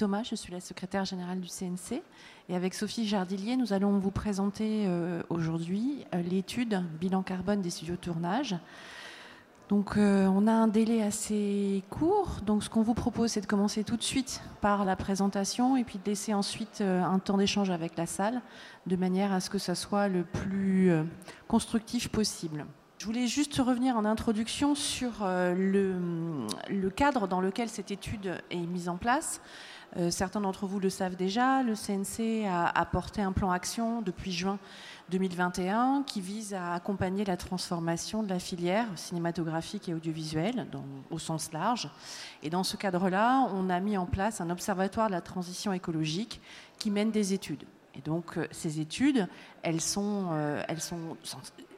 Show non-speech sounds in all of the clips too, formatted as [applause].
Euh, Thomas, je suis la secrétaire générale du CNC. Et avec Sophie Jardillier, nous allons vous présenter euh, aujourd'hui euh, l'étude bilan carbone des studios de tournage. Donc on a un délai assez court. Donc ce qu'on vous propose, c'est de commencer tout de suite par la présentation et puis de laisser ensuite un temps d'échange avec la salle, de manière à ce que ça soit le plus constructif possible. Je voulais juste revenir en introduction sur euh, le, cadre dans lequel cette étude est mise en place. Euh, certains d'entre vous le savent déjà, le CNC a apporté un plan action depuis juin 2021 qui vise à accompagner la transformation de la filière cinématographique et audiovisuelle au sens large. Et dans ce cadre-là, on a mis en place un observatoire de la transition écologique qui mène des études. Et donc, euh, ces études, elles sont, elles sont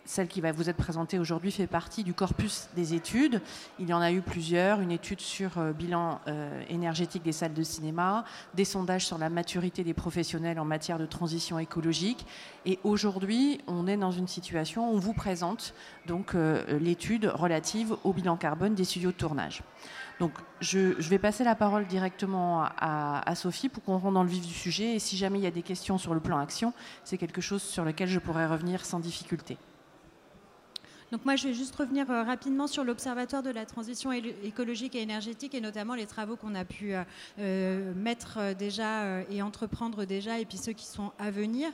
celle qui va vous être présentée aujourd'hui fait partie du corpus des études. Il y en a eu plusieurs, une étude sur euh, bilan euh, énergétique des salles de cinéma, des sondages sur la maturité des professionnels en matière de transition écologique. Et aujourd'hui, on est dans une situation où on vous présente donc euh, l'étude relative au bilan carbone des studios de tournage. Donc, je, vais passer la parole directement à, à Sophie pour qu'on rentre dans le vif du sujet. Et si jamais il y a des questions sur le plan action, c'est quelque chose sur lequel je pourrais revenir sans difficulté. Donc moi, je vais juste revenir euh, rapidement sur l'Observatoire de la transition écologique et énergétique et notamment les travaux qu'on a pu euh, euh, mettre déjà et entreprendre déjà et puis ceux qui sont à venir.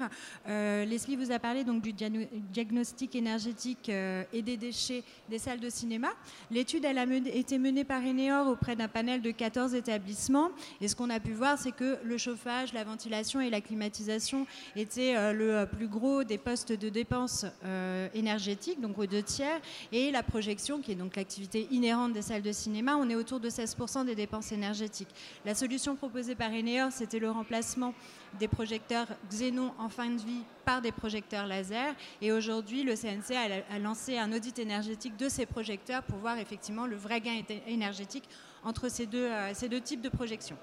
Leslie vous a parlé donc du diagnostic énergétique et des déchets des salles de cinéma. L'étude, elle a été menée par Eneor auprès d'un panel de 14 établissements et ce qu'on a pu voir, c'est que le chauffage, la ventilation et la climatisation étaient le plus gros des postes de dépenses énergétiques, donc et la projection, qui est donc l'activité inhérente des salles de cinéma, on est autour de 16% des dépenses énergétiques. La solution proposée par Eneor, c'était le remplacement des projecteurs Xenon en fin de vie par des projecteurs laser. Et aujourd'hui, le CNC a, lancé un audit énergétique de ces projecteurs pour voir effectivement le vrai gain énergétique entre euh, ces deux types de projections.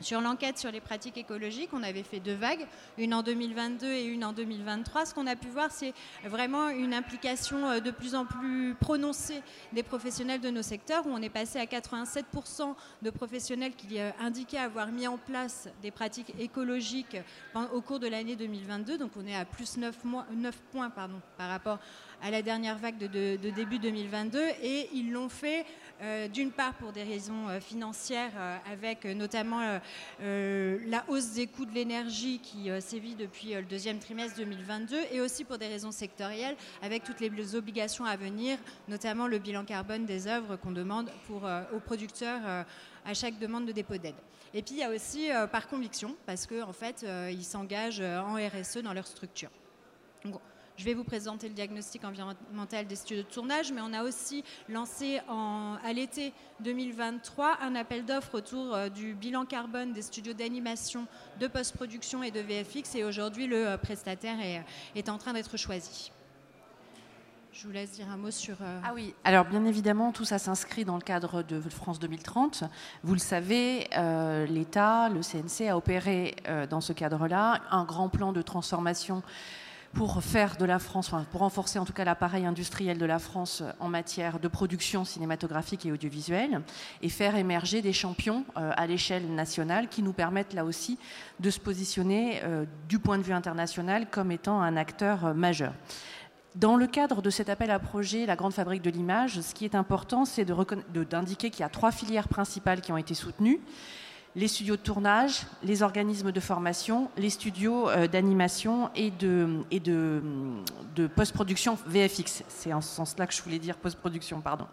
Sur l'enquête sur les pratiques écologiques, on avait fait deux vagues, une en 2022 et une en 2023. Ce qu'on a pu voir, c'est vraiment une implication euh, de plus en plus prononcée des professionnels de nos secteurs, où on est passé à 87% de professionnels qui euh, indiquaient avoir mis en place des pratiques écologiques au cours de l'année 2022. Donc on est à plus 9, points par rapport à la dernière vague de, début 2022. Et ils l'ont fait euh, d'une part pour des raisons euh, financières, euh, avec notamment la hausse des coûts de l'énergie qui sévit depuis le deuxième trimestre 2022, et aussi pour des raisons sectorielles, avec toutes les obligations à venir, notamment le bilan carbone des œuvres qu'on demande aux producteurs à chaque demande de dépôt d'aide. Et puis il y a aussi par conviction, parce qu'en en fait, ils s'engagent en RSE dans leur structure. Je vais vous présenter le diagnostic environnemental des studios de tournage, mais on a aussi lancé à l'été 2023 un appel d'offres autour euh, du bilan carbone des studios d'animation, de post-production et de VFX. Et aujourd'hui, le euh, prestataire est, en train d'être choisi. Je vous laisse dire un mot sur. Euh, ah oui, alors bien évidemment, tout ça s'inscrit dans le cadre de France 2030. Vous le savez, l'État, le CNC a opéré dans ce cadre-là un grand plan de transformation pour faire de la France, pour renforcer en tout cas l'appareil industriel de la France en matière de production cinématographique et audiovisuelle, et faire émerger des champions euh, à l'échelle nationale qui nous permettent là aussi de se positionner euh, du point de vue international comme étant un acteur euh, majeur. Dans le cadre de cet appel à projet, la grande fabrique de l'image, ce qui est important, c'est d'indiquer qu'il y a trois filières principales qui ont été soutenues les studios de tournage, les organismes de formation, les studios euh, d'animation et de, et de, de post-production VFX. C'est en ce sens-là que je voulais dire post-production, pardon.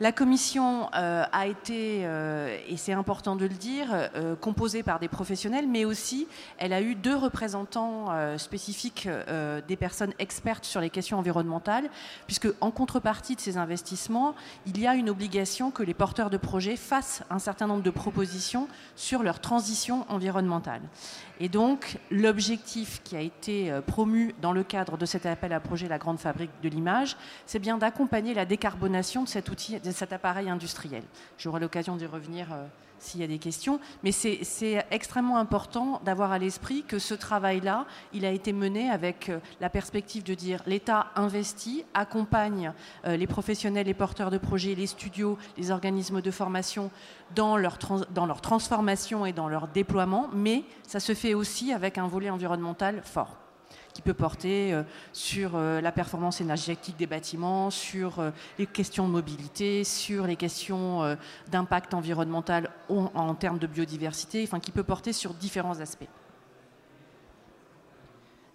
La commission euh, a été, euh, et c'est important de le dire, euh, composée par des professionnels, mais aussi elle a eu deux représentants spécifiques des personnes expertes sur les questions environnementales, puisque en contrepartie de ces investissements, il y a une obligation que les porteurs de projets fassent un certain nombre de propositions sur leur transition environnementale. Et donc, l'objectif qui a été promu dans le cadre de cet appel à projet La Grande Fabrique de l'Image, c'est bien d'accompagner la décarbonation de cet outil cet appareil industriel. J'aurai l'occasion d'y revenir s'il y a des questions. Mais c'est extrêmement important d'avoir à l'esprit que ce travail-là, il a été mené avec euh, la perspective de dire l'État investit, accompagne euh, les professionnels, les porteurs de projets, les studios, les organismes de formation dans leur, dans leur transformation et dans leur déploiement, mais ça se fait aussi avec un volet environnemental fort qui peut porter euh, sur euh, la performance énergétique des bâtiments, sur euh, les questions de mobilité, sur les questions d'impact environnemental en, termes de biodiversité, enfin qui peut porter sur différents aspects.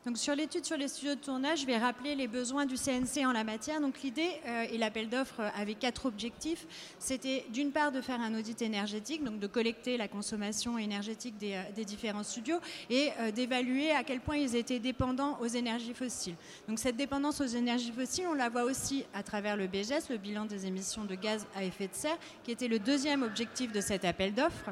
Donc sur l'étude sur les studios de tournage, je vais rappeler les besoins du CNC en la matière. Donc l'idée euh, et l'appel d'offres avait quatre objectifs. C'était d'une part de faire un audit énergétique, donc de collecter la consommation énergétique des, euh, différents studios et euh, d'évaluer à quel point ils étaient dépendants aux énergies fossiles. Donc cette dépendance aux énergies fossiles, on la voit aussi à travers le BGS, le bilan des émissions de gaz à effet de serre, qui était le deuxième objectif de cet appel d'offres.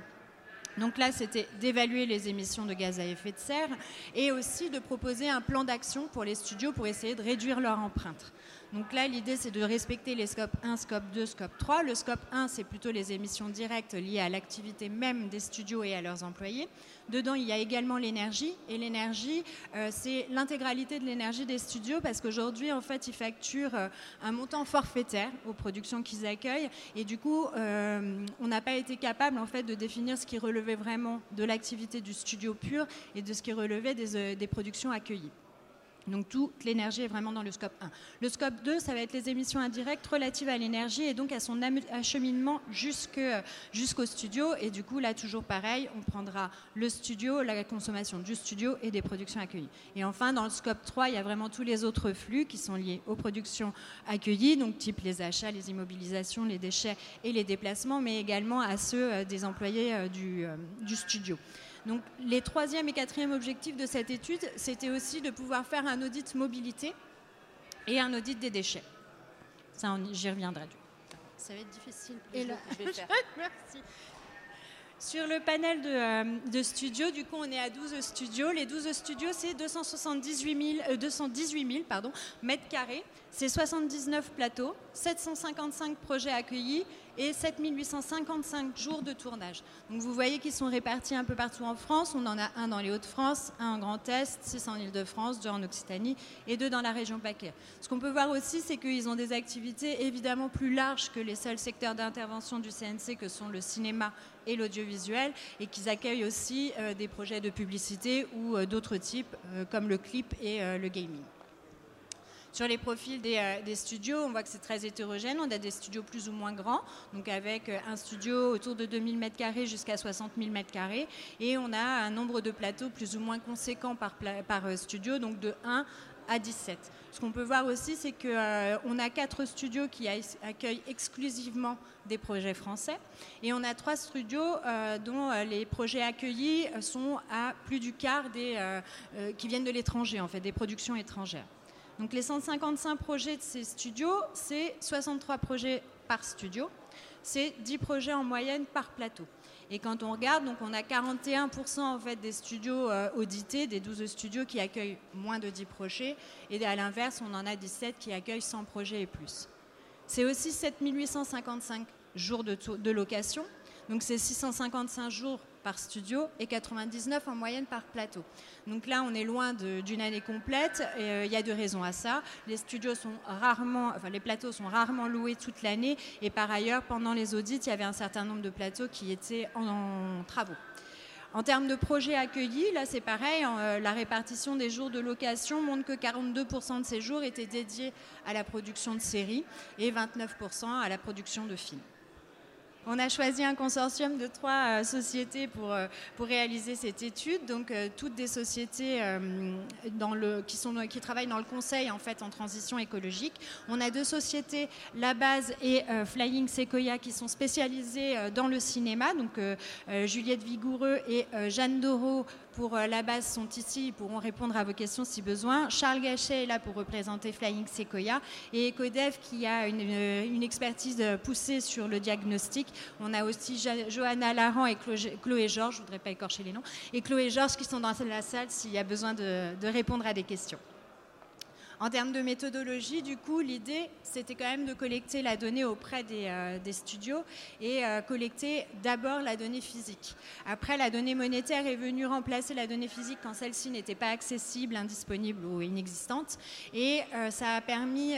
Donc là, c'était d'évaluer les émissions de gaz à effet de serre et aussi de proposer un plan d'action pour les studios pour essayer de réduire leur empreinte. Donc là, l'idée, c'est de respecter les scopes 1, scope 2, scope 3. Le scope 1, c'est plutôt les émissions directes liées à l'activité même des studios et à leurs employés. Dedans, il y a également l'énergie. Et l'énergie, euh, c'est l'intégralité de l'énergie des studios parce qu'aujourd'hui, en fait, ils facturent euh, un montant forfaitaire aux productions qu'ils accueillent. Et du coup, euh, on n'a pas été capable, en fait, de définir ce qui relevait vraiment de l'activité du studio pur et de ce qui relevait des productions accueillies. Donc toute l'énergie est vraiment dans le scope 1. Le scope 2, ça va être les émissions indirectes relatives à l'énergie et donc à son acheminement jusqu'au studio. Et du coup, là, toujours pareil, on prendra le studio, la consommation du studio et des productions accueillies. Et enfin, dans le scope 3, il y a vraiment tous les autres flux qui sont liés aux productions accueillies, donc type les achats, les immobilisations, les déchets et les déplacements, mais également à ceux euh, des employés euh, euh, du studio. Donc les troisième et quatrième objectifs de cette étude, c'était aussi de pouvoir faire un audit mobilité et un audit des déchets. Ça, j'y reviendrai. Ça va être difficile. Et là, je vais faire. [laughs] Merci. Sur le panel de, euh, studios, du coup, on est à 12 studios. Les 12 studios, c'est 278 000, 218 000 pardon, mètres carrés. C'est 79 plateaux, 755 projets accueillis et 7855 jours de tournage. Donc vous voyez qu'ils sont répartis un peu partout en France. On en a un dans les Hauts-de-France, un en Grand Est, six en Ile-de-France, deux en Occitanie et deux dans la région PACA. Ce qu'on peut voir aussi, c'est qu'ils ont des activités évidemment plus larges que les seuls secteurs d'intervention du CNC que sont le cinéma et l'audiovisuel et qu'ils accueillent aussi euh, des projets de publicité ou euh, d'autres types euh, comme le clip et le gaming. Sur les profils des, studios, on voit que c'est très hétérogène. On a des studios plus ou moins grands, donc avec un studio autour de 2000 m2 jusqu'à 60 000 m2. Et on a un nombre de plateaux plus ou moins conséquent par, studio, donc de 1 à 17. Ce qu'on peut voir aussi, c'est qu'on a quatre studios qui accueillent exclusivement des projets français et on a trois studios dont les projets accueillis sont à plus du quart des, qui viennent de l'étranger, en fait, des productions étrangères. Donc les 155 projets de ces studios, c'est 63 projets par studio, c'est 10 projets en moyenne par plateau. Et quand on regarde, donc on a 41% en fait des studios euh, audités, des 12 studios qui accueillent moins de 10 projets, et à l'inverse, on en a 17 qui accueillent 100 projets et plus. C'est aussi 7855 jours de, de location, donc c'est 655 jours par studio et 99 en moyenne par plateau. Donc là, on est loin d'une année complète euh, il y a deux raisons à ça. Les studios sont rarement, enfin les plateaux sont rarement loués toute l'année et par ailleurs, pendant les audits, il y avait un certain nombre de plateaux qui étaient en, travaux. En termes de projets accueillis, là c'est pareil, euh, la répartition des jours de location montre que 42% de ces jours étaient dédiés à la production de séries et 29% à la production de films. On a choisi un consortium de trois euh, sociétés pour, euh, pour réaliser cette étude. Donc, euh, toutes des sociétés qui travaillent dans le conseil en, fait, en transition écologique. On a deux sociétés, La Base et Flying Sequoia, qui sont spécialisées dans le cinéma. Donc, Juliette Vigoureux et Jeanne Doro pour la base sont ici, ils pourront répondre à vos questions si besoin. Charles Gachet est là pour représenter Flying Sequoia et Ecodev qui a une, une expertise poussée sur le diagnostic on a aussi Johanna Laran et Chloé Georges, je ne voudrais pas écorcher les noms, et Chloé Georges qui sont dans la salle s'il y a besoin de, répondre à des questions. En termes de méthodologie, du coup, l'idée, c'était quand même de collecter la donnée auprès des, euh, studios et euh, collecter d'abord la donnée physique. Après, la donnée monétaire est venue remplacer la donnée physique quand celle-ci n'était pas accessible, indisponible ou inexistante. Et euh, ça a permis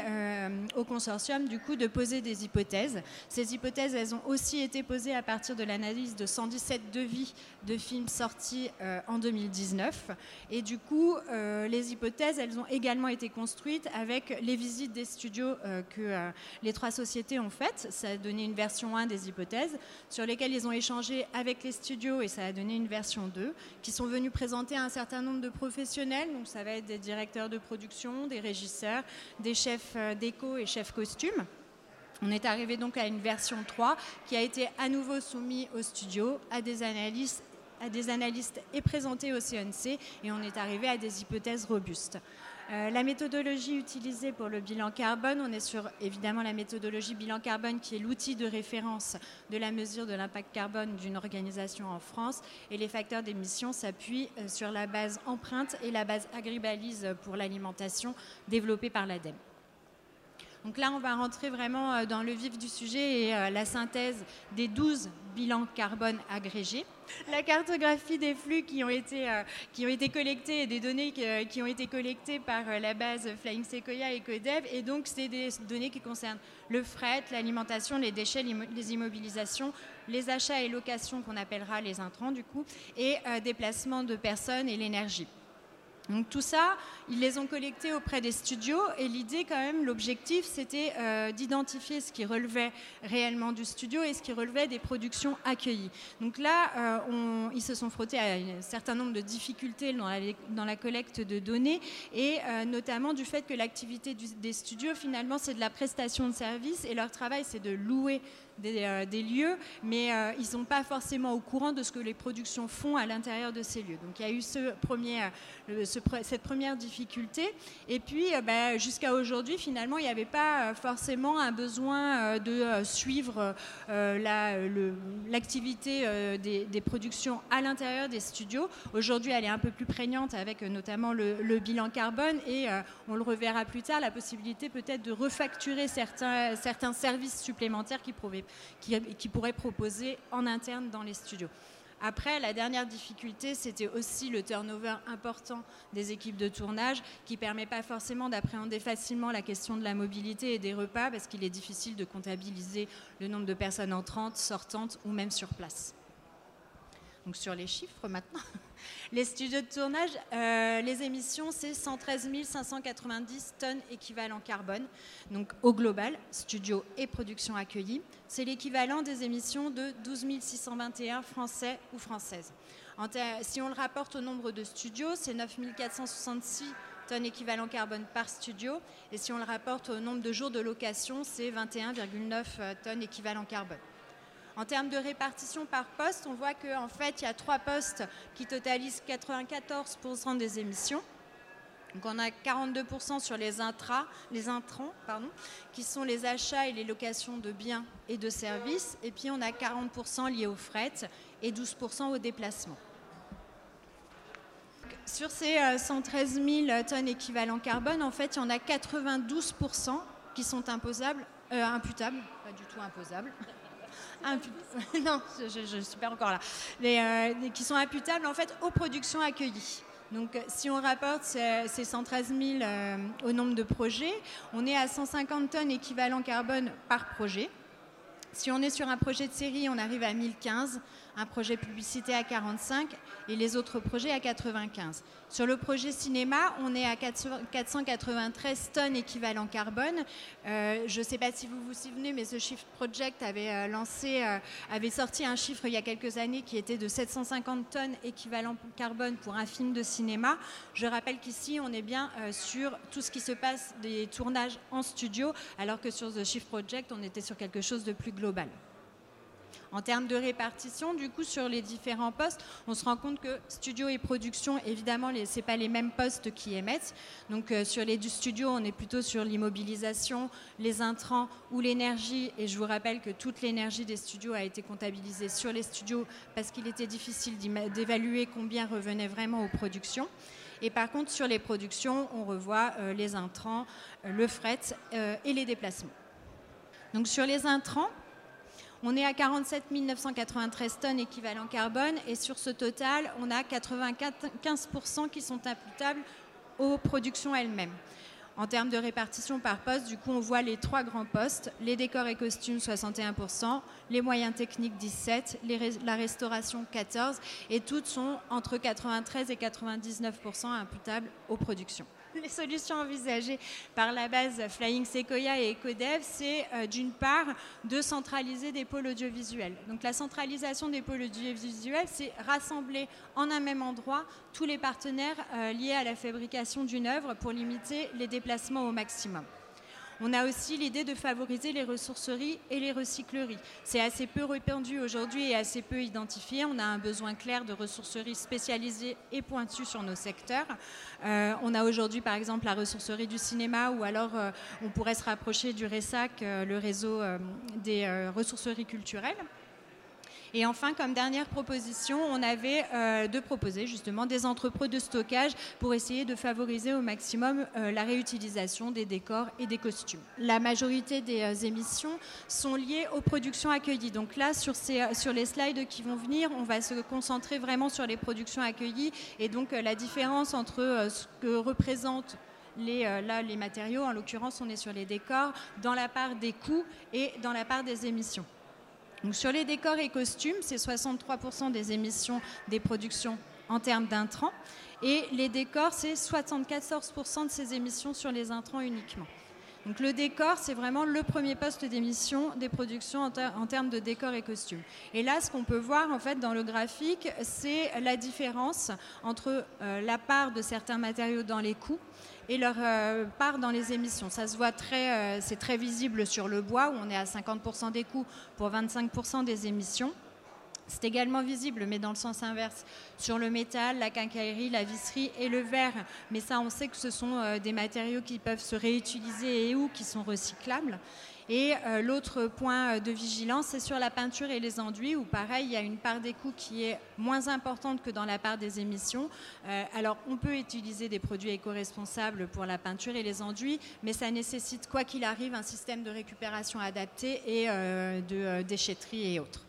au consortium, du coup, de poser des hypothèses. Ces hypothèses, elles ont aussi été posées à partir de l'analyse de 117 devis de films sortis en 2019. Et du coup, les hypothèses, elles ont également été construites avec les visites des studios euh, que euh, les trois sociétés ont faites. Ça a donné une version 1 des hypothèses sur lesquelles ils ont échangé avec les studios et ça a donné une version 2 qui sont venus présenter un certain nombre de professionnels. Donc ça va être des directeurs de production, des régisseurs, des chefs euh, déco et chefs costumes. On est arrivé donc à une version 3 qui a été à nouveau soumise à des analystes à des analystes et présentée au CNC et on est arrivé à des hypothèses robustes. Euh, la méthodologie utilisée pour le bilan carbone, on est sur évidemment la méthodologie bilan carbone qui est l'outil de référence de la mesure de l'impact carbone d'une organisation en France et les facteurs d'émission s'appuient euh, sur la base empreinte et la base agribalise pour l'alimentation développée par l'ADEME. Donc là, on va rentrer vraiment euh, dans le vif du sujet et euh, la synthèse des 12 bilans carbone agrégés. La cartographie des flux qui ont été, euh, qui ont été collectés et des données qui, ont été collectées par la base Flying Sequoia et Codev. Et donc, c'est des données qui concernent le fret, l'alimentation, les déchets, les immobilisations, les achats et locations qu'on appellera les intrants du coup, et déplacement de personnes et l'énergie. Donc tout ça, ils les ont collectés auprès des studios et l'idée quand même, l'objectif, c'était euh, d'identifier ce qui relevait réellement du studio et ce qui relevait des productions accueillies. Donc là, euh, ils se sont frottés à un certain nombre de difficultés dans la, collecte de données et euh, notamment du fait que l'activité des studios, finalement, c'est de la prestation de services et leur travail, c'est de louer euh, des, lieux, mais euh, ils ne sont pas forcément au courant de ce que les productions font à l'intérieur de ces lieux. Donc il y a eu euh, cette première difficulté. Et puis bah, jusqu'à aujourd'hui, finalement, il n'y avait pas forcément un besoin de suivre l'activité des, productions à l'intérieur des studios. Aujourd'hui, elle est un peu plus prégnante avec notamment le, bilan carbone et on le reverra plus tard, la possibilité peut-être de refacturer certains, services supplémentaires qui pouvaient qui, pourraient proposer en interne dans les studios. Après, la dernière difficulté, c'était aussi le turnover important des équipes de tournage, qui ne permet pas forcément d'appréhender facilement la question de la mobilité et des repas, parce qu'il est difficile de comptabiliser le nombre de personnes entrantes, sortantes ou même sur place. Donc sur les chiffres maintenant. Les studios de tournage, euh, les émissions, c'est 113 590 tonnes équivalent carbone, donc au global, studio et production accueillies. C'est l'équivalent des émissions de 12 621 français ou françaises. si on le rapporte au nombre de studios, c'est 9 466 tonnes équivalent carbone par studio. Et si on le rapporte au nombre de jours de location, c'est 21,9 euh, tonnes équivalent carbone. En termes de répartition par poste, on voit qu'en fait, il y a trois postes qui totalisent 94% des émissions. Donc on a 42% sur les, intras, intrants, pardon, qui sont les achats et les locations de biens et de services. Et puis on a 40% liés au fret et 12% au déplacement. Sur ces 113 euh, 000 tonnes équivalent carbone, en fait, il y en a 92% qui sont imposables, euh, imputables, pas du tout imposables, [laughs] non, je ne suis pas encore là, euh, qui sont imputables en fait aux productions accueillies. Donc, si on rapporte ces, 113 000 euh, au nombre de projets, on est à 150 tonnes équivalent carbone par projet. Si on est sur un projet de série, on arrive à 1015 un projet publicité à 45 et les autres projets à 95. Sur le projet cinéma, on est à 493 tonnes équivalent carbone. Euh, je ne sais pas si vous vous souvenez, mais ce Shift Project avait euh, euh, avait sorti un chiffre il y a quelques années qui était de 750 tonnes équivalent carbone pour un film de cinéma. Je rappelle qu'ici, on est bien sur tout ce qui se passe des tournages en studio, alors que sur The Shift Project, on était sur quelque chose de plus global. En termes de répartition, du coup, sur les différents postes, on se rend compte que studio et production, évidemment, ce n'est pas les mêmes postes qui émettent. Donc, euh, sur les du studio, on est plutôt sur l'immobilisation, les intrants ou l'énergie. Et je vous rappelle que toute l'énergie des studios a été comptabilisée sur les studios parce qu'il était difficile d'évaluer combien revenait vraiment aux productions. Et par contre, sur les productions, on revoit les intrants, le fret et les déplacements. Donc sur les intrants, on est à 47 993 tonnes équivalent carbone et sur ce total, on a 95% qui sont imputables aux productions elles-mêmes. En termes de répartition par poste, du coup, on voit les trois grands postes les décors et costumes 61%, les moyens techniques 17%, la restauration 14, et toutes sont entre 93 et 99% imputables aux productions [laughs] les solutions envisagées par la base Flying Sequoia et EcoDev, c'est euh, d'une part de centraliser des pôles audiovisuels. Donc la centralisation des pôles audiovisuels, c'est rassembler en un même endroit tous les partenaires euh, liés à la fabrication d'une œuvre pour limiter les déplacements au maximum. On a aussi l'idée de favoriser les ressourceries et les recycleries. C'est assez peu répandu aujourd'hui et assez peu identifié. On a un besoin clair de ressourceries spécialisées et pointues sur nos secteurs. Euh, on a aujourd'hui par exemple la ressourcerie du cinéma ou alors euh, on pourrait se rapprocher du RESAC, euh, le réseau des ressourceries culturelles. Et enfin, comme dernière proposition, on avait euh, de proposer justement des entrepôts de stockage pour essayer de favoriser au maximum euh, la réutilisation des décors et des costumes. La majorité des euh, émissions sont liées aux productions accueillies. Donc là, sur, les slides qui vont venir, on va se concentrer vraiment sur les productions accueillies et donc la différence entre ce que représentent les, là, les matériaux, en l'occurrence on est sur les décors, dans la part des coûts et dans la part des émissions sur les décors et costumes, c'est 63% des émissions des productions en termes d'intrants. Et les décors, c'est 74% de ces émissions sur les intrants uniquement. Donc le décor, c'est vraiment le premier poste d'émission des productions en, termes de décor et costumes. Et là, ce qu'on peut voir en fait dans le graphique, c'est la différence entre euh, la part de certains matériaux dans les coûts et leur euh, part dans les émissions. Ça se voit très, euh, c'est très visible sur le bois où on est à 50% des coûts pour 25% des émissions. C'est également visible, mais dans le sens inverse, sur le métal, la quincaillerie, la visserie et le verre. Mais ça, on sait que ce sont euh, des matériaux qui peuvent se réutiliser et ou qui sont recyclables. Et euh, l'autre point euh, de vigilance, c'est sur la peinture et les enduits, où pareil, il y a une part des coûts qui est moins importante que dans la part des émissions. Euh, alors, on peut utiliser des produits éco-responsables pour la peinture et les enduits, mais ça nécessite, quoi qu'il arrive, un système de récupération adapté et de déchetterie et autres.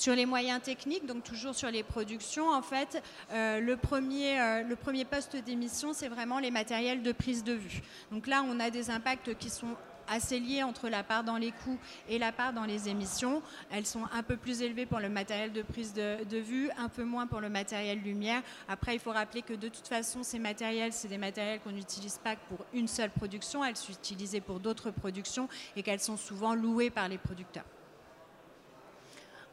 Sur les moyens techniques, donc toujours sur les productions, en fait, euh, le, premier, euh, le premier poste d'émission, c'est vraiment les matériels de prise de vue. Donc là, on a des impacts qui sont assez liés entre la part dans les coûts et la part dans les émissions. Elles sont un peu plus élevées pour le matériel de prise de, de, vue, un peu moins pour le matériel lumière. Après, il faut rappeler que de toute façon, ces matériels, c'est des matériels qu'on n'utilise pas pour une seule production, elles sont utilisées pour d'autres productions et qu'elles sont souvent louées par les producteurs.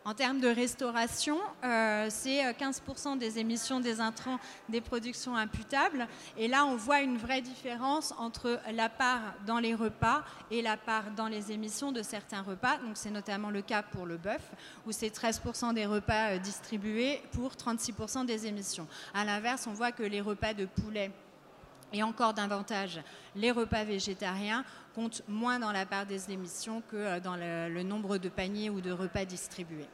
En termes de restauration, euh, c'est 15% euh, des émissions des intrants des productions imputables. Et là, on voit une vraie différence entre la part dans les repas et la part dans les émissions de certains repas. Donc, c'est notamment le cas pour le bœuf, où c'est 13% des repas euh, distribués pour 36% des émissions. À l'inverse, on voit que les repas de poulet et encore davantage, les repas végétariens comptent moins dans la part des émissions que dans le nombre de paniers ou de repas distribués.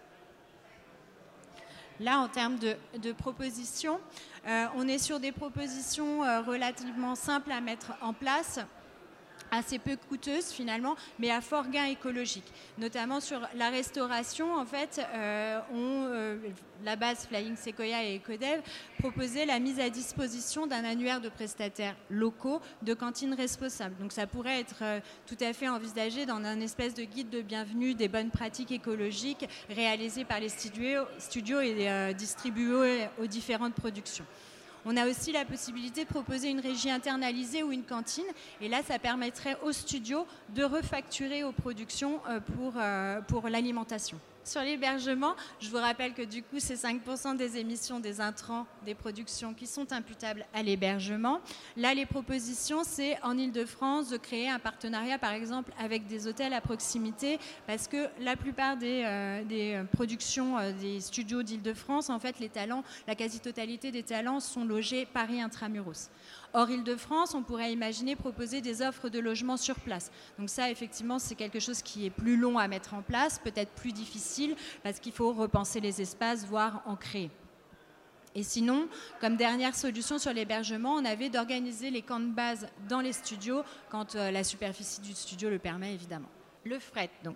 Là, en termes de, propositions, euh, on est sur des propositions euh, relativement simples à mettre en place assez peu coûteuse finalement, mais à fort gain écologique. Notamment sur la restauration, en fait, euh, euh, la base Flying Sequoia et Ecodev proposait la mise à disposition d'un annuaire de prestataires locaux de cantines responsables. Donc ça pourrait être euh, tout à fait envisagé dans un espèce de guide de bienvenue des bonnes pratiques écologiques réalisées par les studios, studios et distribués aux différentes productions. On a aussi la possibilité de proposer une régie internalisée ou une cantine. Et là, ça permettrait aux studios de refacturer aux productions euh, pour, euh, pour l'alimentation. Sur l'hébergement, je vous rappelle que du coup, c'est 5% des émissions des intrants des productions qui sont imputables à l'hébergement. Là, les propositions, c'est en Ile-de-France de créer un partenariat, par exemple, avec des hôtels à proximité, parce que la plupart des, euh, productions euh, des studios d'Île-de-France, en fait, les talents, la quasi-totalité des talents sont logés Paris intramuros. Hors Île-de-France, on pourrait imaginer proposer des offres de logement sur place. Donc ça, effectivement, c'est quelque chose qui est plus long à mettre en place, peut-être plus difficile, parce qu'il faut repenser les espaces, voire en créer. Et sinon, comme dernière solution sur l'hébergement, on avait d'organiser les camps de base dans les studios quand la superficie du studio le permet évidemment. Le fret, donc.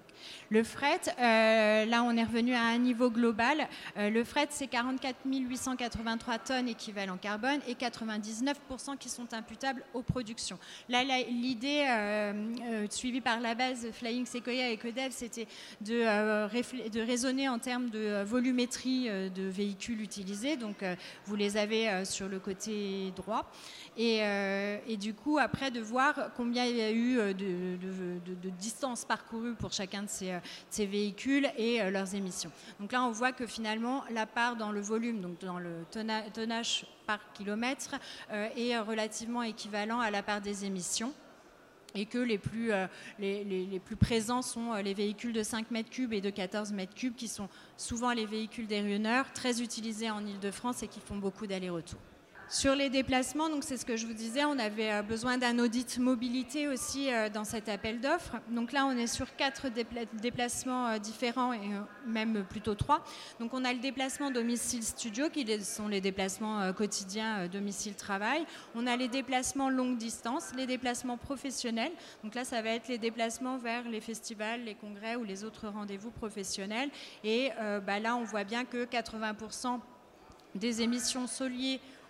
Le fret, euh, là, on est revenu à un niveau global. Euh, le fret, c'est 44 883 tonnes équivalent carbone et 99% qui sont imputables aux productions. Là, l'idée euh, suivie par la base Flying Sequoia et Codev, c'était de, de raisonner en termes de volumétrie de véhicules utilisés. Donc, vous les avez sur le côté droit. Et, du coup, après, de voir combien il y a eu de, de distance par parcouru pour chacun de ces, euh, véhicules et euh, leurs émissions. Donc là, on voit que finalement, la part dans le volume, donc dans le tonnage par kilomètre, euh, est relativement équivalent à la part des émissions et que les plus, les, les, plus, présents sont les véhicules de 5 mètres cubes et de 14 mètres cubes, qui sont souvent les véhicules des runners, très utilisés en Ile-de-France et qui font beaucoup d'allers-retours. Sur les déplacements, donc c'est ce que je vous disais, on avait euh, besoin d'un audit mobilité aussi euh, dans cet appel d'offres. Donc là, on est sur quatre déplacements euh, différents et même plutôt trois. Donc on a le déplacement domicile studio, qui sont les déplacements quotidiens domicile-travail. On a les déplacements longue distance, les déplacements professionnels. Donc là, ça va être les déplacements vers les festivals, les congrès ou les autres rendez-vous professionnels. Et bah là, on voit bien que 80% des émissions sont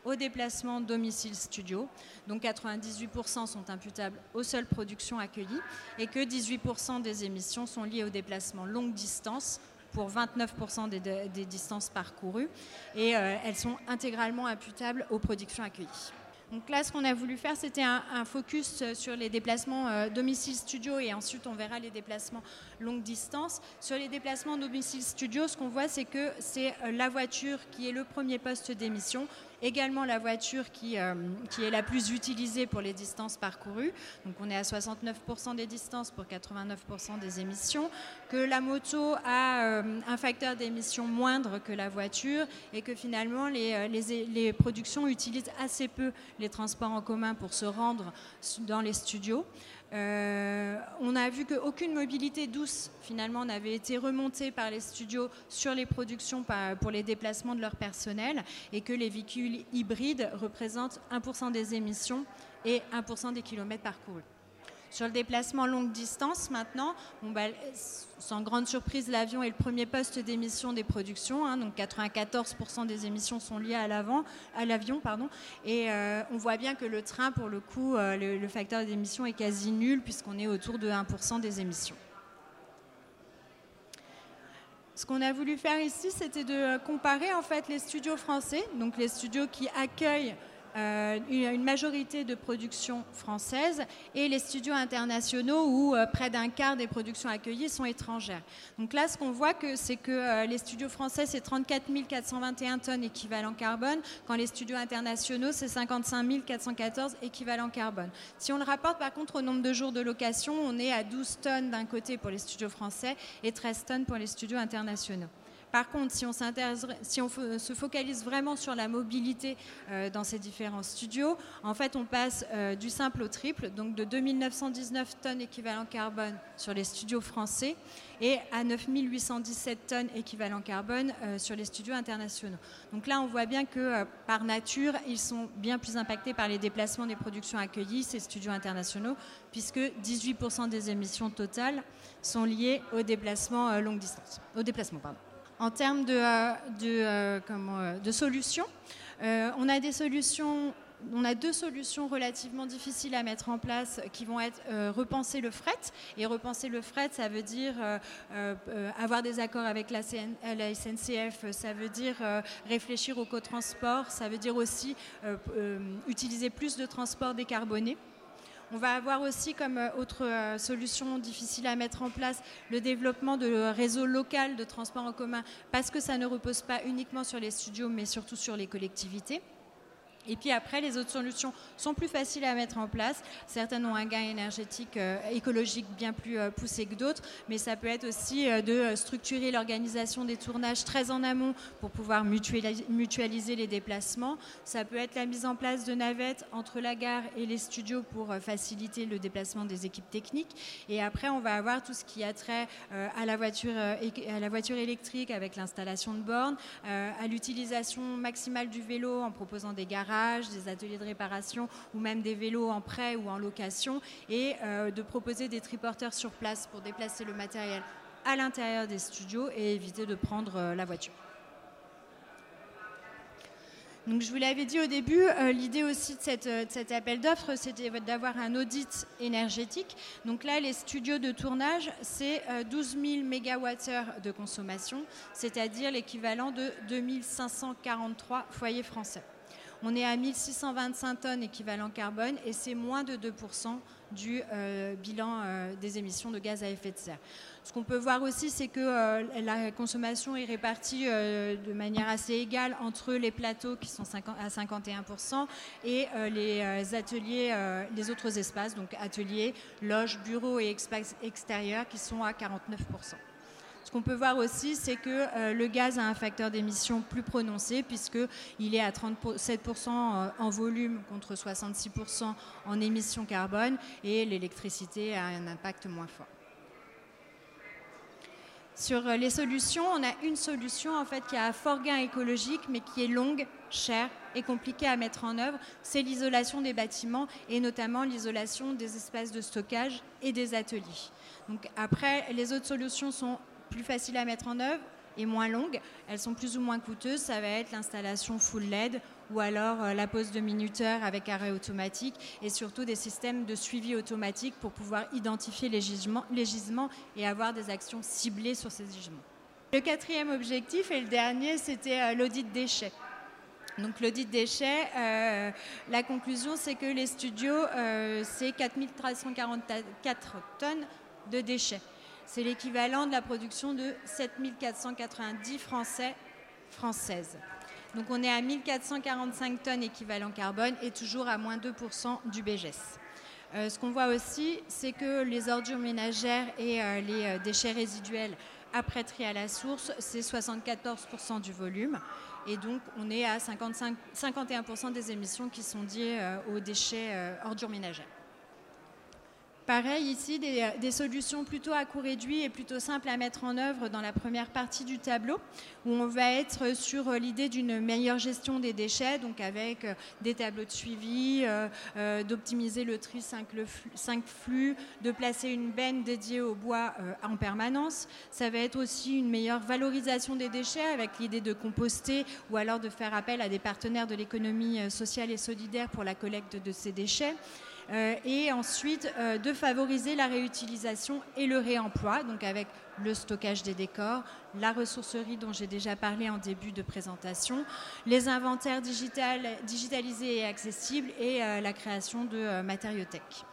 liées au déplacement domicile-studio. Donc 98% sont imputables aux seules productions accueillies et que 18% des émissions sont liées au déplacement longue distance pour 29% des, distances parcourues et euh, elles sont intégralement imputables aux productions accueillies. Donc là, ce qu'on a voulu faire, c'était un, focus sur les déplacements euh, domicile-studio et ensuite on verra les déplacements longue distance. Sur les déplacements domicile-studio, ce qu'on voit, c'est que c'est euh, la voiture qui est le premier poste d'émission, également la voiture qui, euh, qui, est la plus utilisée pour les distances parcourues. Donc on est à 69% des distances pour 89% des émissions. Que la moto a un facteur d'émission moindre que la voiture et que finalement les, les, les productions utilisent assez peu les transports en commun pour se rendre dans les studios. Euh, on a vu qu'aucune mobilité douce finalement n'avait été remontée par les studios sur les productions pour les déplacements de leur personnel et que les véhicules hybrides représentent 1% des émissions et 1% des kilomètres parcourus. Sur le déplacement longue distance, maintenant, bah, sans grande surprise, l'avion est le premier poste d'émission des productions. Hein, donc 94% des émissions sont liées à l'avion. Et euh, on voit bien que le train, pour le coup, euh, le, facteur d'émission est quasi nul puisqu'on est autour de 1% des émissions. Ce qu'on a voulu faire ici, c'était de comparer en fait les studios français, donc les studios qui accueillent euh, une majorité de productions françaises et les studios internationaux où euh, près d'un quart des productions accueillies sont étrangères. Donc là, ce qu'on voit, c'est que euh, les studios français, c'est 34 421 tonnes équivalent carbone, quand les studios internationaux, c'est 55 414 équivalent carbone. Si on le rapporte par contre au nombre de jours de location, on est à 12 tonnes d'un côté pour les studios français et 13 tonnes pour les studios internationaux. Par contre, si on, se focalise vraiment sur la mobilité euh, dans ces différents studios, en fait, on passe euh, du simple au triple, donc de 2919 tonnes équivalent carbone sur les studios français et à 9817 tonnes équivalent carbone euh, sur les studios internationaux. Donc là, on voit bien que par nature, ils sont bien plus impactés par les déplacements des productions accueillies, ces studios internationaux, puisque 18% des émissions totales sont liées au déplacement longue distance, au déplacement, pardon. En termes de, euh, euh, euh, de solutions, on a des solutions on a deux solutions relativement difficiles à mettre en place qui vont être repenser le fret. Et repenser le fret, ça veut dire avoir des accords avec la, la SNCF, ça veut dire réfléchir au co-transport, ça veut dire aussi utiliser plus de transports décarbonés. On va avoir aussi comme euh, autre euh, solution difficile à mettre en place le développement de réseaux local de transport en commun parce que ça ne repose pas uniquement sur les studios mais surtout sur les collectivités. Et puis après, les autres solutions sont plus faciles à mettre en place. Certaines ont un gain énergétique, euh, écologique bien plus euh, poussé que d'autres, mais ça peut être aussi euh, de structurer l'organisation des tournages très en amont pour pouvoir mutualiser, les déplacements. Ça peut être la mise en place de navettes entre la gare et les studios pour faciliter le déplacement des équipes techniques. Et après, on va avoir tout ce qui a trait à la voiture, à la voiture électrique avec l'installation de bornes, à l'utilisation maximale du vélo en proposant des garages des ateliers de réparation ou même des vélos en prêt ou en location et euh, de proposer des triporteurs sur place pour déplacer le matériel à l'intérieur des studios et éviter de prendre euh, la voiture. Donc, je vous l'avais dit au début, euh, l'idée aussi de, cet appel d'offres, c'était d'avoir un audit énergétique. Donc là, les studios de tournage, c'est 12 000 MWh de consommation, c'est-à-dire l'équivalent de 2543 foyers français. On est à 1625 tonnes équivalent carbone et c'est moins de 2% du euh, bilan euh, des émissions de gaz à effet de serre. Ce qu'on peut voir aussi, c'est que euh, la consommation est répartie de manière assez égale entre les plateaux qui sont à 51% et les ateliers, les autres espaces, donc ateliers, loges, bureaux et espaces extérieurs qui sont à 49%. Ce qu'on peut voir aussi, c'est que euh, le gaz a un facteur d'émission plus prononcé puisqu'il est à 37% en volume contre 66% en émissions carbone et l'électricité a un impact moins fort. Sur euh, les solutions, on a une solution en fait qui a un fort gain écologique mais qui est longue, chère et compliquée à mettre en œuvre. C'est l'isolation des bâtiments et notamment l'isolation des espaces de stockage et des ateliers. Donc après, les autres solutions sont plus faciles à mettre en œuvre et moins longues. Elles sont plus ou moins coûteuses. Ça va être l'installation full LED ou alors euh, la pose de minuteur avec arrêt automatique et surtout des systèmes de suivi automatique pour pouvoir identifier les gisements, les gisements et avoir des actions ciblées sur ces gisements. Le quatrième objectif et le dernier, c'était euh, l'audit déchets. Donc l'audit déchets, euh, la conclusion, c'est que les studios, c'est 4344 tonnes de déchets. C'est l'équivalent de la production de 7490 Français, Françaises. Donc on est à 1445 tonnes équivalent carbone et toujours à moins 2% du BGS. Euh, ce qu'on voit aussi, c'est que les ordures ménagères et euh, les euh, déchets résiduels après tri à la source, c'est 74% du volume. Et donc, on est à 55, 51% des émissions qui sont liées aux déchets ordures ménagères. Pareil ici, des, solutions plutôt à coût réduit et plutôt simples à mettre en œuvre dans la première partie du tableau, où on va être sur l'idée d'une meilleure gestion des déchets, donc avec euh, des tableaux de suivi, euh, euh, d'optimiser le tri 5, flux, de placer une benne dédiée au bois en permanence. Ça va être aussi une meilleure valorisation des déchets avec l'idée de composter ou alors de faire appel à des partenaires de l'économie sociale et solidaire pour la collecte de ces déchets. Euh, et ensuite euh, de favoriser la réutilisation et le réemploi, donc avec le stockage des décors, la ressourcerie dont j'ai déjà parlé en début de présentation, les inventaires digitalisés et accessibles et euh, la création de matériothèques.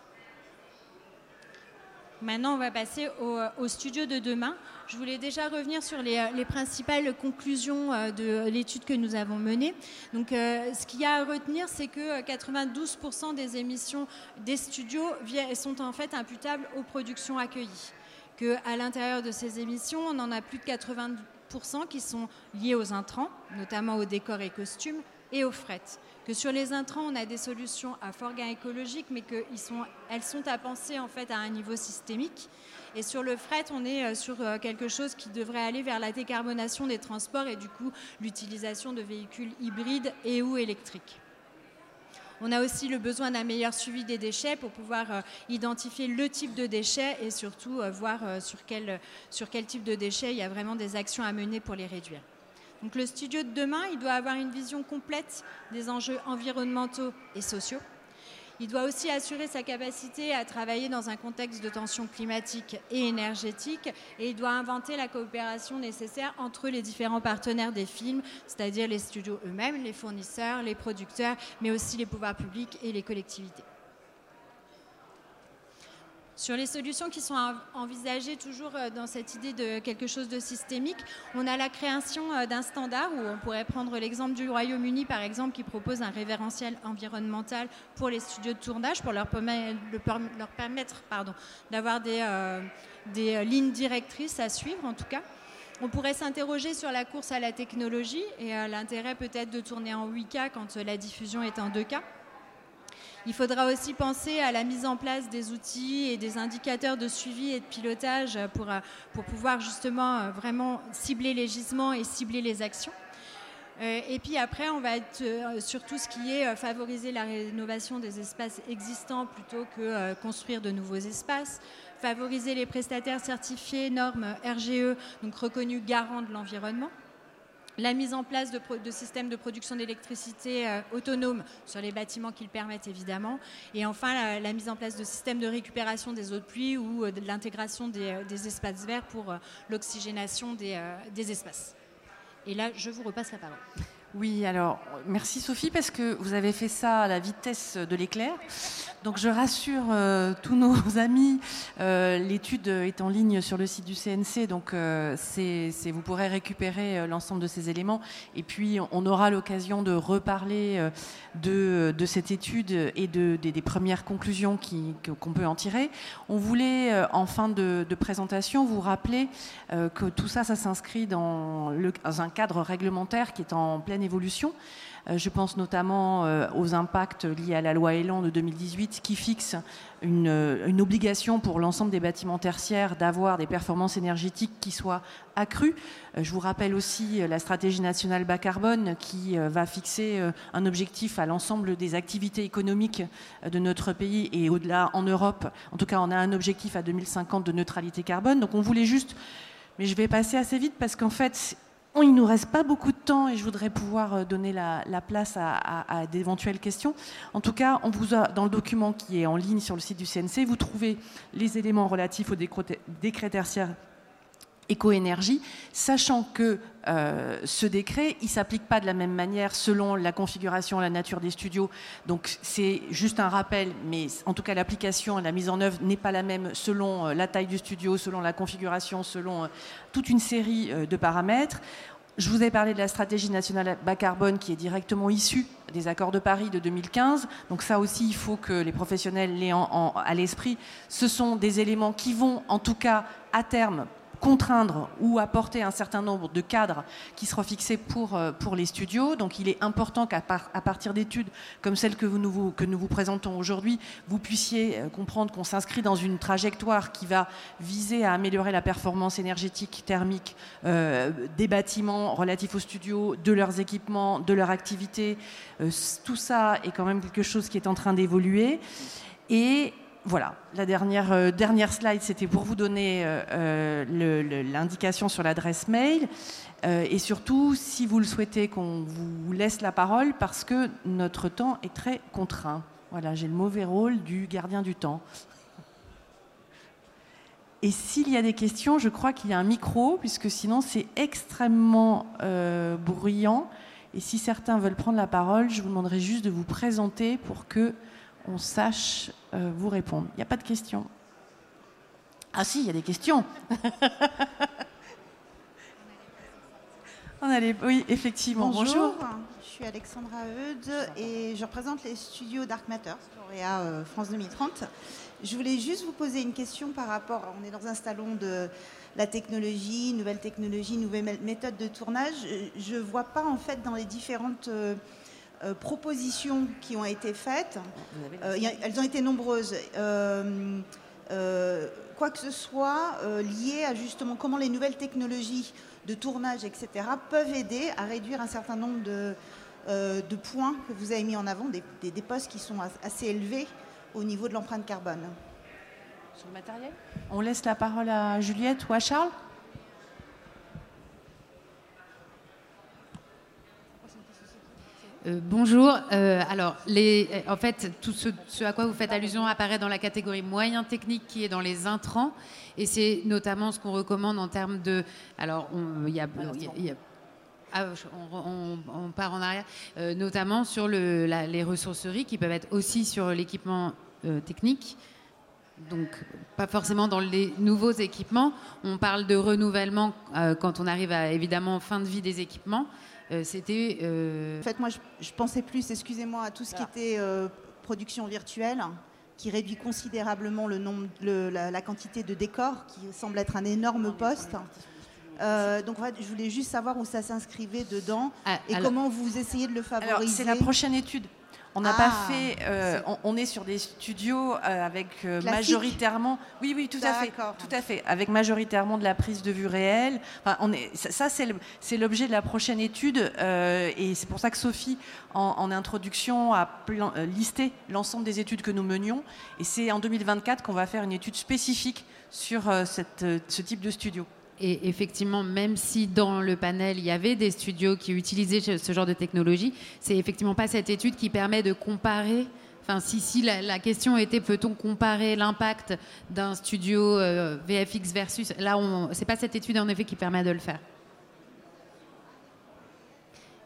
Maintenant, on va passer au, studio de demain. Je voulais déjà revenir sur les, principales conclusions euh, de l'étude que nous avons menée. Donc, euh, ce qu'il y a à retenir, c'est que 92% des émissions des studios sont en fait imputables aux productions accueillies. Qu'à l'intérieur de ces émissions, on en a plus de 80% qui sont liées aux intrants, notamment aux décors et costumes, et aux fret que sur les intrants, on a des solutions à fort gain écologique, mais qu'elles sont, à penser en fait à un niveau systémique. Et sur le fret, on est euh, sur euh, quelque chose qui devrait aller vers la décarbonation des transports et du coup l'utilisation de véhicules hybrides et ou électriques. On a aussi le besoin d'un meilleur suivi des déchets pour pouvoir euh, identifier le type de déchets et surtout voir sur quel type de déchets il y a vraiment des actions à mener pour les réduire. Donc le studio de demain, il doit avoir une vision complète des enjeux environnementaux et sociaux. Il doit aussi assurer sa capacité à travailler dans un contexte de tension climatique et énergétique et il doit inventer la coopération nécessaire entre les différents partenaires des films, c'est-à-dire les studios eux-mêmes, les fournisseurs, les producteurs, mais aussi les pouvoirs publics et les collectivités. Sur les solutions qui sont envisagées toujours euh, dans cette idée de quelque chose de systémique, on a la création euh, d'un standard où on pourrait prendre l'exemple du Royaume-Uni par exemple qui propose un référentiel environnemental pour les studios de tournage pour leur, permettre d'avoir des, euh, des lignes directrices à suivre en tout cas. On pourrait s'interroger sur la course à la technologie et l'intérêt peut-être de tourner en 8K quand la diffusion est en 2K. Il faudra aussi penser à la mise en place des outils et des indicateurs de suivi et de pilotage pour, euh, pouvoir justement euh, vraiment cibler les gisements et cibler les actions. Euh, et puis après, on va être sur tout ce qui est favoriser la rénovation des espaces existants plutôt que construire de nouveaux espaces, favoriser les prestataires certifiés normes RGE, donc reconnus garants de l'environnement la mise en place de, systèmes de production d'électricité euh, autonomes sur les bâtiments qui le permettent évidemment, et enfin la, mise en place de systèmes de récupération des eaux de pluie ou euh, de l'intégration des, euh, espaces verts pour l'oxygénation des espaces. Et là, je vous repasse la parole. Oui, alors merci Sophie parce que vous avez fait ça à la vitesse de l'éclair. Donc je rassure euh, tous nos [laughs] amis, euh, l'étude est en ligne sur le site du CNC, donc euh, vous pourrez récupérer l'ensemble de ces éléments. Et puis on aura l'occasion de reparler de, cette étude et de, des, premières conclusions qu'on peut en tirer. On voulait en fin de, présentation vous rappeler que tout ça, ça s'inscrit dans, dans un cadre réglementaire qui est en pleine évolution. Euh, je pense notamment euh, aux impacts liés à la loi Elan de 2018 qui fixe euh, une, obligation pour l'ensemble des bâtiments tertiaires d'avoir des performances énergétiques qui soient accrues. Je vous rappelle aussi la stratégie nationale bas carbone qui va fixer un objectif à l'ensemble des activités économiques de notre pays et au-delà en Europe. En tout cas, on a un objectif à 2050 de neutralité carbone. Donc on voulait juste mais je vais passer assez vite parce qu'en fait, il ne nous reste pas beaucoup de temps et je voudrais pouvoir euh, donner la, place à, d'éventuelles questions. En tout cas, on vous a, dans le document qui est en ligne sur le site du CNC, vous trouvez les éléments relatifs au décret tertiaire éco-énergie, sachant que euh, ce décret, il s'applique pas de la même manière selon la configuration, la nature des studios. Donc c'est juste un rappel, mais en tout cas l'application, la mise en œuvre n'est pas la même selon euh, la taille du studio, selon la configuration, selon toute une série de paramètres. Je vous ai parlé de la stratégie nationale bas carbone qui est directement issue des accords de Paris de 2015. Donc ça aussi, il faut que les professionnels l'aient à l'esprit. Ce sont des éléments qui vont, en tout cas, à terme, contraindre ou apporter un certain nombre de cadres qui seront fixés pour, euh, pour les studios. Donc il est important qu'à partir d'études comme celles que, vous nous, que nous vous présentons aujourd'hui, vous puissiez euh, comprendre qu'on s'inscrit dans une trajectoire qui va viser à améliorer la performance énergétique thermique euh, des bâtiments relatifs aux studios, de leurs équipements, de leur activité. tout ça est quand même quelque chose qui est en train d'évoluer. Et voilà, la dernière, euh, dernière slide, c'était pour vous donner euh, euh, l'indication sur l'adresse mail. et surtout, si vous le souhaitez, qu'on vous laisse la parole parce que notre temps est très contraint. Voilà, j'ai le mauvais rôle du gardien du temps. Et s'il y a des questions, je crois qu'il y a un micro, puisque sinon c'est extrêmement bruyant. Et si certains veulent prendre la parole, je vous demanderai juste de vous présenter pour que on sache euh, vous répondre. Il n'y a pas de questions Ah si, il y a des questions. [laughs] on allait, oui, effectivement. Bonjour. Je suis Alexandra Eudes et je représente les studios Dark Matter, lauréat euh, France 2030. Je voulais juste vous poser une question par rapport, on est dans un salon de la technologie, nouvelles technologies, nouvelles méthodes de tournage. Je ne vois pas en fait dans les différentes... Euh, euh, propositions qui ont été faites. Euh, elles ont été nombreuses. Euh, quoi que ce soit lié à justement comment les nouvelles technologies de tournage, etc., peuvent aider à réduire un certain nombre de, de points que vous avez mis en avant, des, des, postes qui sont assez élevés au niveau de l'empreinte carbone. Sur le matériel? On laisse la parole à Juliette ou à Charles? Euh, bonjour. Euh, alors, les, en fait, tout ce, à quoi vous faites allusion apparaît dans la catégorie moyen technique qui est dans les intrants. Et c'est notamment ce qu'on recommande en termes de. Alors, on, part en arrière, euh, notamment sur le, les ressourceries qui peuvent être aussi sur l'équipement technique. donc pas forcément dans les nouveaux équipements. On parle de renouvellement euh, quand on arrive à évidemment fin de vie des équipements. Euh, c'était. En fait, moi, je, pensais plus, excusez-moi, à tout ce qui était production virtuelle, qui réduit considérablement le nombre, la, quantité de décors, qui semble être un énorme poste. donc en fait, je voulais juste savoir où ça s'inscrivait dedans ah, et comment vous essayez de le favoriser. C'est la prochaine étude. On n'a pas ah, fait. Euh, on, est sur des studios euh, avec euh, majoritairement. Oui, oui, tout à fait, tout à fait, avec majoritairement de la prise de vue réelle. on est, ça, c'est l'objet de la prochaine étude, et c'est pour ça que Sophie, en, introduction, a listé l'ensemble des études que nous menions, et c'est en 2024 qu'on va faire une étude spécifique sur ce type de studio. Et effectivement, même si dans le panel, il y avait des studios qui utilisaient ce genre de technologie, c'est effectivement pas cette étude qui permet de comparer. Enfin, si, si la, question était peut-on comparer l'impact d'un studio euh, VFX versus. Là, c'est pas cette étude en effet qui permet de le faire.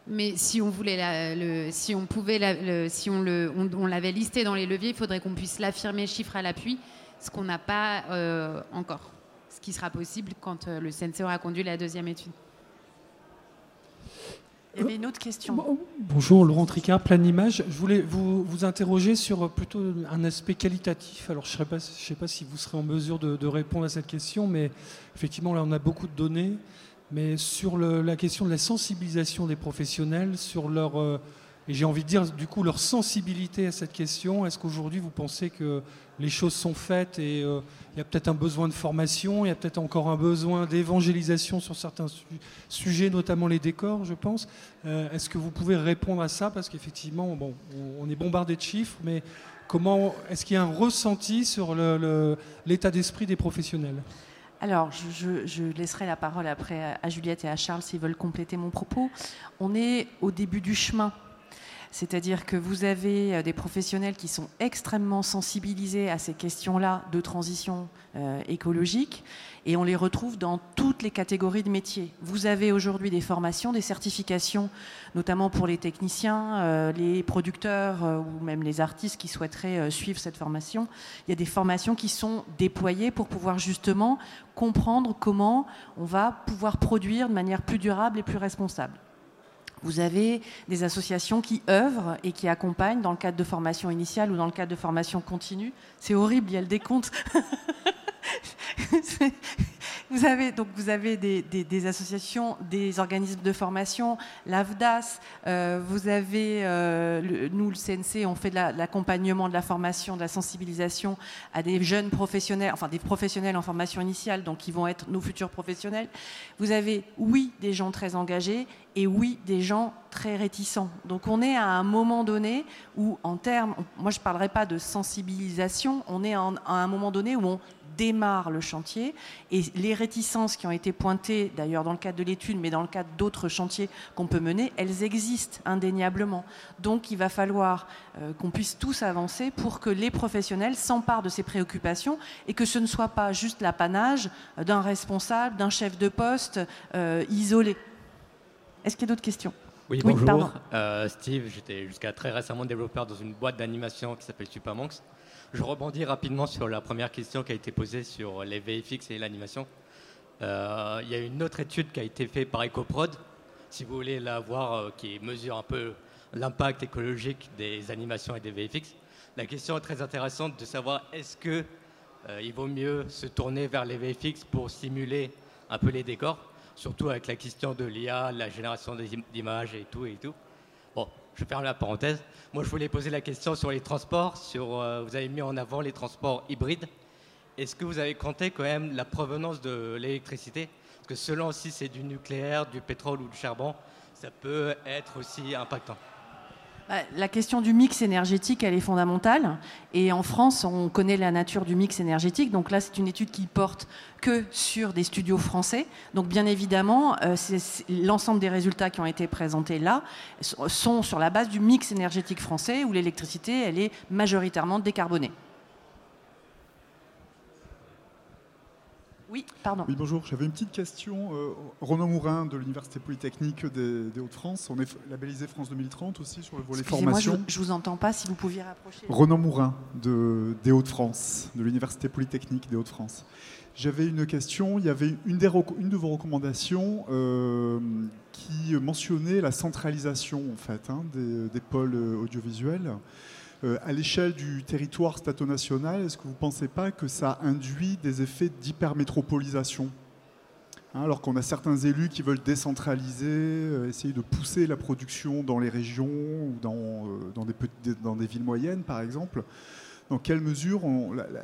Mais si on voulait, le, si on pouvait, si on, le, on, l'avait listé dans les leviers, il faudrait qu'on puisse l'affirmer chiffre à l'appui, ce qu'on n'a pas euh, encore ce qui sera possible quand euh, le CNC aura conduit la deuxième étude. Il y avait une autre question. Bonjour, Laurent Tricard, plein d'Images. Je voulais vous, vous, interroger sur plutôt un aspect qualitatif. Alors, je ne sais, pas si vous serez en mesure de, répondre à cette question, mais effectivement, là, on a beaucoup de données. Mais sur la question de la sensibilisation des professionnels, sur leur, euh, et j'ai envie de dire, du coup, leur sensibilité à cette question, est-ce qu'aujourd'hui, vous pensez que les choses sont faites et euh, il y a peut-être un besoin de formation, il y a peut-être encore un besoin d'évangélisation sur certains sujets, notamment les décors, je pense. Euh, est-ce que vous pouvez répondre à ça? Parce qu'effectivement, bon, on est bombardé de chiffres, mais comment est-ce qu'il y a un ressenti sur l'état d'esprit des professionnels? Alors, je, je, laisserai la parole après à Juliette et à Charles s'ils veulent compléter mon propos. On est au début du chemin c'est-à-dire que vous avez euh, des professionnels qui sont extrêmement sensibilisés à ces questions-là de transition euh, écologique et on les retrouve dans toutes les catégories de métiers. Vous avez aujourd'hui des formations, des certifications, notamment pour les techniciens, euh, les producteurs ou même les artistes qui souhaiteraient suivre cette formation. Il y a des formations qui sont déployées pour pouvoir justement comprendre comment on va pouvoir produire de manière plus durable et plus responsable. Vous avez des associations qui œuvrent et qui accompagnent dans le cadre de formation initiale ou dans le cadre de formation continue. C'est horrible, il y a le décompte. [laughs] [laughs] Vous avez, donc vous avez des, associations, des organismes de formation, l'AFDAS, euh, vous avez, euh, nous, le CNC, on fait de l'accompagnement, de la formation, de la sensibilisation à des jeunes professionnels, enfin des professionnels en formation initiale, donc qui vont être nos futurs professionnels. Vous avez, oui, des gens très engagés et oui, des gens très réticents. Donc on est à un moment donné où, en termes, moi je ne parlerai pas de sensibilisation, on est à un moment donné où on démarre le chantier. Et les réticences qui ont été pointées, d'ailleurs dans le cadre de l'étude, mais dans le cadre d'autres chantiers qu'on peut mener, elles existent indéniablement. Donc il va falloir euh, qu'on puisse tous avancer pour que les professionnels s'emparent de ces préoccupations et que ce ne soit pas juste l'apanage d'un responsable, d'un chef de poste euh, isolé. Est-ce qu'il y a d'autres questions? Oui, bonjour. Euh, Steve, j'étais jusqu'à très récemment développeur dans une boîte d'animation qui s'appelle Supermonks. Je rebondis rapidement sur la première question qui a été posée sur les VFX et l'animation. Euh, il y a une autre étude qui a été faite par EcoProd, si vous voulez la voir, euh, qui mesure un peu l'impact écologique des animations et des VFX. La question est très intéressante de savoir est-ce que euh, il vaut mieux se tourner vers les VFX pour simuler un peu les décors, surtout avec la question de l'IA, la génération d'images et tout et tout. Je ferme la parenthèse. Moi, je voulais poser la question sur les transports. Sur, euh, vous avez mis en avant les transports hybrides. Est-ce que vous avez compté quand même la provenance de l'électricité? Parce que selon si c'est du nucléaire, du pétrole ou du charbon, ça peut être aussi impactant. Bah, la question du mix énergétique, elle est fondamentale. Et en France, on connaît la nature du mix énergétique. Donc là, c'est une étude qui porte que sur des studios français. Donc bien évidemment, euh, l'ensemble des résultats qui ont été présentés là sont sur la base du mix énergétique français où l'électricité, elle est majoritairement décarbonée. Oui, pardon. Oui, bonjour. J'avais une petite question. Euh, Renaud Mourin de l'Université Polytechnique des, Hauts-de-France. On est labellisé France 2030 aussi sur le volet formation. Moi, je ne vous entends pas. Si vous pouviez rapprocher. Renaud Mourin de, des Hauts-de-France, de l'Université Polytechnique des Hauts-de-France. J'avais une question. Il y avait une, des, une de vos recommandations euh, qui mentionnait la centralisation en fait hein, des, des, pôles audiovisuels. Euh, à l'échelle du territoire stato-national, est-ce que vous ne pensez pas que ça induit des effets d'hypermétropolisation hein, alors qu'on a certains élus qui veulent décentraliser, euh, essayer de pousser la production dans les régions ou dans, euh, dans, des, dans des, villes moyennes, par exemple. Dans quelle mesure,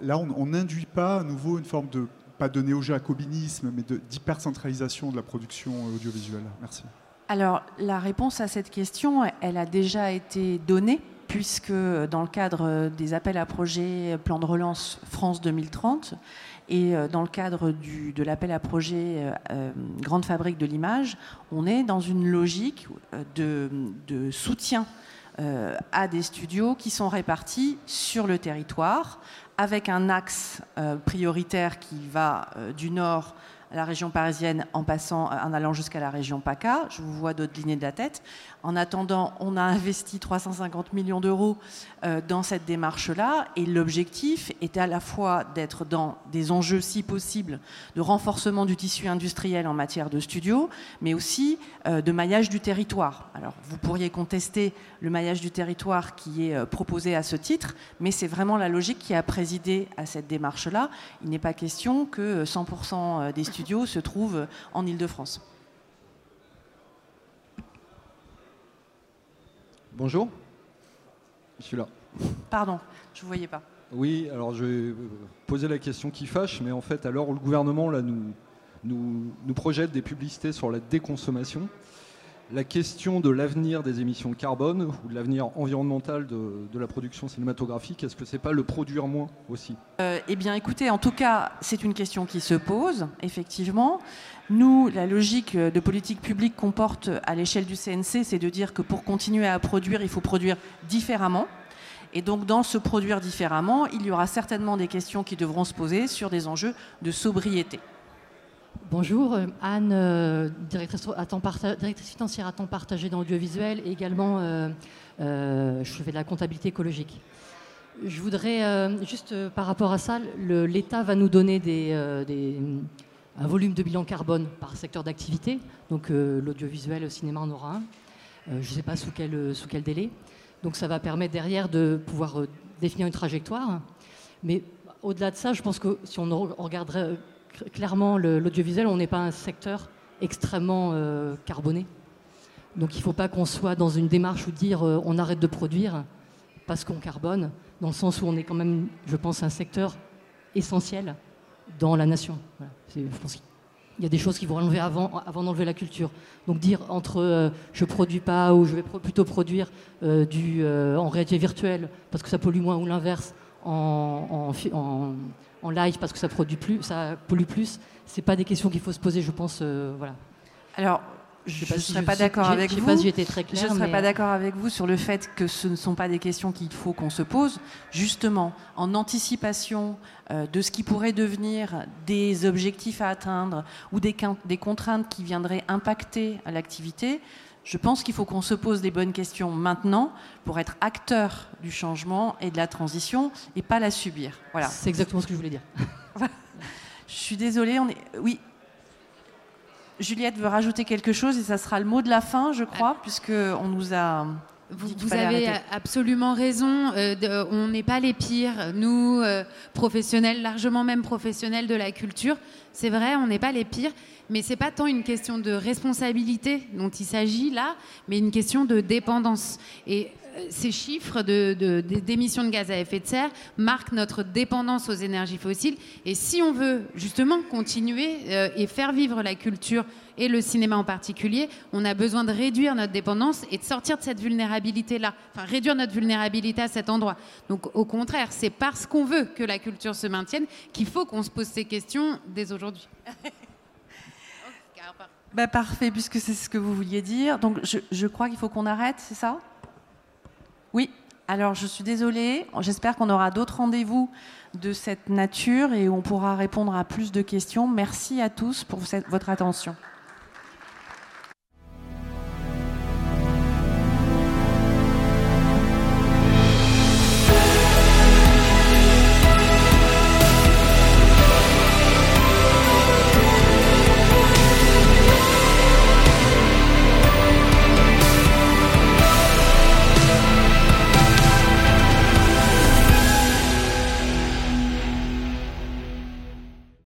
là, on n'induit pas à nouveau une forme de, pas de néo-jacobinisme, mais d'hypercentralisation de la production audiovisuelle? Merci. Alors, la réponse à cette question, elle a déjà été donnée puisque dans le cadre des appels à projets plan de relance France 2030 et euh, dans le cadre de l'appel à projet euh, euh, Grande Fabrique de l'image, on est dans une logique de, soutien à des studios qui sont répartis sur le territoire avec un axe prioritaire qui va du nord la région parisienne en passant en allant jusqu'à la région PACA. Je vous vois d'autres lignées de la tête. En attendant, on a investi 350 millions d'euros euh, dans cette démarche-là et l'objectif était à la fois d'être dans des enjeux, si possible, de renforcement du tissu industriel en matière de studios, mais aussi euh, de maillage du territoire. Alors, vous pourriez contester le maillage du territoire qui est euh, proposé à ce titre, mais c'est vraiment la logique qui a présidé à cette démarche-là. Il n'est pas question que 100% des studios se trouvent en Ile-de-France. Bonjour. Je suis là. Pardon, je ne voyais pas. Oui, alors je vais poser la question qui fâche, mais en fait, à l'heure où le gouvernement là, nous, nous, nous, projette des publicités sur la déconsommation, la question de l'avenir des émissions de carbone ou de l'avenir environnemental de, la production cinématographique, est-ce que c'est pas le produire moins aussi? Euh, Eh bien, écoutez, en tout cas, c'est une question qui se pose, effectivement. Nous, la logique de politique publique qu'on porte à l'échelle du CNC, c'est de dire que pour continuer à produire, il faut produire différemment. Et donc, dans ce produire différemment, il y aura certainement des questions qui devront se poser sur des enjeux de sobriété. Bonjour, euh, Anne, euh, directrice, financière à temps partagé dans l'audiovisuel et également euh, je fais de la comptabilité écologique. Je voudrais, juste par rapport à ça, l'État va nous donner des, un volume de bilan carbone par secteur d'activité. Donc euh, l'audiovisuel, le cinéma en aura un. Euh, je ne sais pas sous quel, euh, sous quel délai. Donc ça va permettre derrière de pouvoir définir une trajectoire. Mais au-delà de ça, je pense que si on regarderait clairement l'audiovisuel, on n'est pas un secteur extrêmement carboné. Donc il ne faut pas qu'on soit dans une démarche où dire on arrête de produire parce qu'on carbone, dans le sens où on est quand même, je pense, un secteur essentiel dans la nation. qu'il y a des choses qui vont enlever avant, d'enlever la culture. Donc dire entre euh, je produis pas ou je vais plutôt produire euh, euh, en réalité virtuelle parce que ça pollue moins ou l'inverse en, live parce que ça produit plus, ça pollue plus, c'est pas des questions qu'il faut se poser, je pense. voilà. Alors je ne serais pas d'accord avec vous. Pas si très clair, je ne serais pas d'accord avec vous sur le fait que ce ne sont pas des questions qu'il faut qu'on se pose. Justement, en anticipation euh, de ce qui pourrait devenir des objectifs à atteindre ou des, des contraintes qui viendraient impacter l'activité, je pense qu'il faut qu'on se pose les bonnes questions maintenant pour être acteur du changement et de la transition et pas la subir. Voilà. C'est exactement ce que je voulais dire. [laughs] je suis désolée. On est... Oui, Juliette veut rajouter quelque chose et ça sera le mot de la fin, je crois, puisque on nous a. Vous, avez absolument raison. Euh, on n'est pas les pires, nous, euh, professionnels, largement même professionnels de la culture. C'est vrai, on n'est pas les pires, mais c'est pas tant une question de responsabilité dont il s'agit là, mais une question de dépendance. Et ces chiffres d'émissions de, de, gaz à effet de serre marquent notre dépendance aux énergies fossiles. Et si on veut justement continuer euh, et faire vivre la culture et le cinéma en particulier, on a besoin de réduire notre dépendance et de sortir de cette vulnérabilité-là, enfin réduire notre vulnérabilité à cet endroit. Donc au contraire, c'est parce qu'on veut que la culture se maintienne qu'il faut qu'on se pose ces questions dès aujourd'hui. [laughs] Bah, parfait, puisque c'est ce que vous vouliez dire. Donc je, je crois qu'il faut qu'on arrête, c'est ça? Oui. Alors, je suis désolée. J'espère qu'on aura d'autres rendez-vous de cette nature et on pourra répondre à plus de questions. Merci à tous pour votre attention.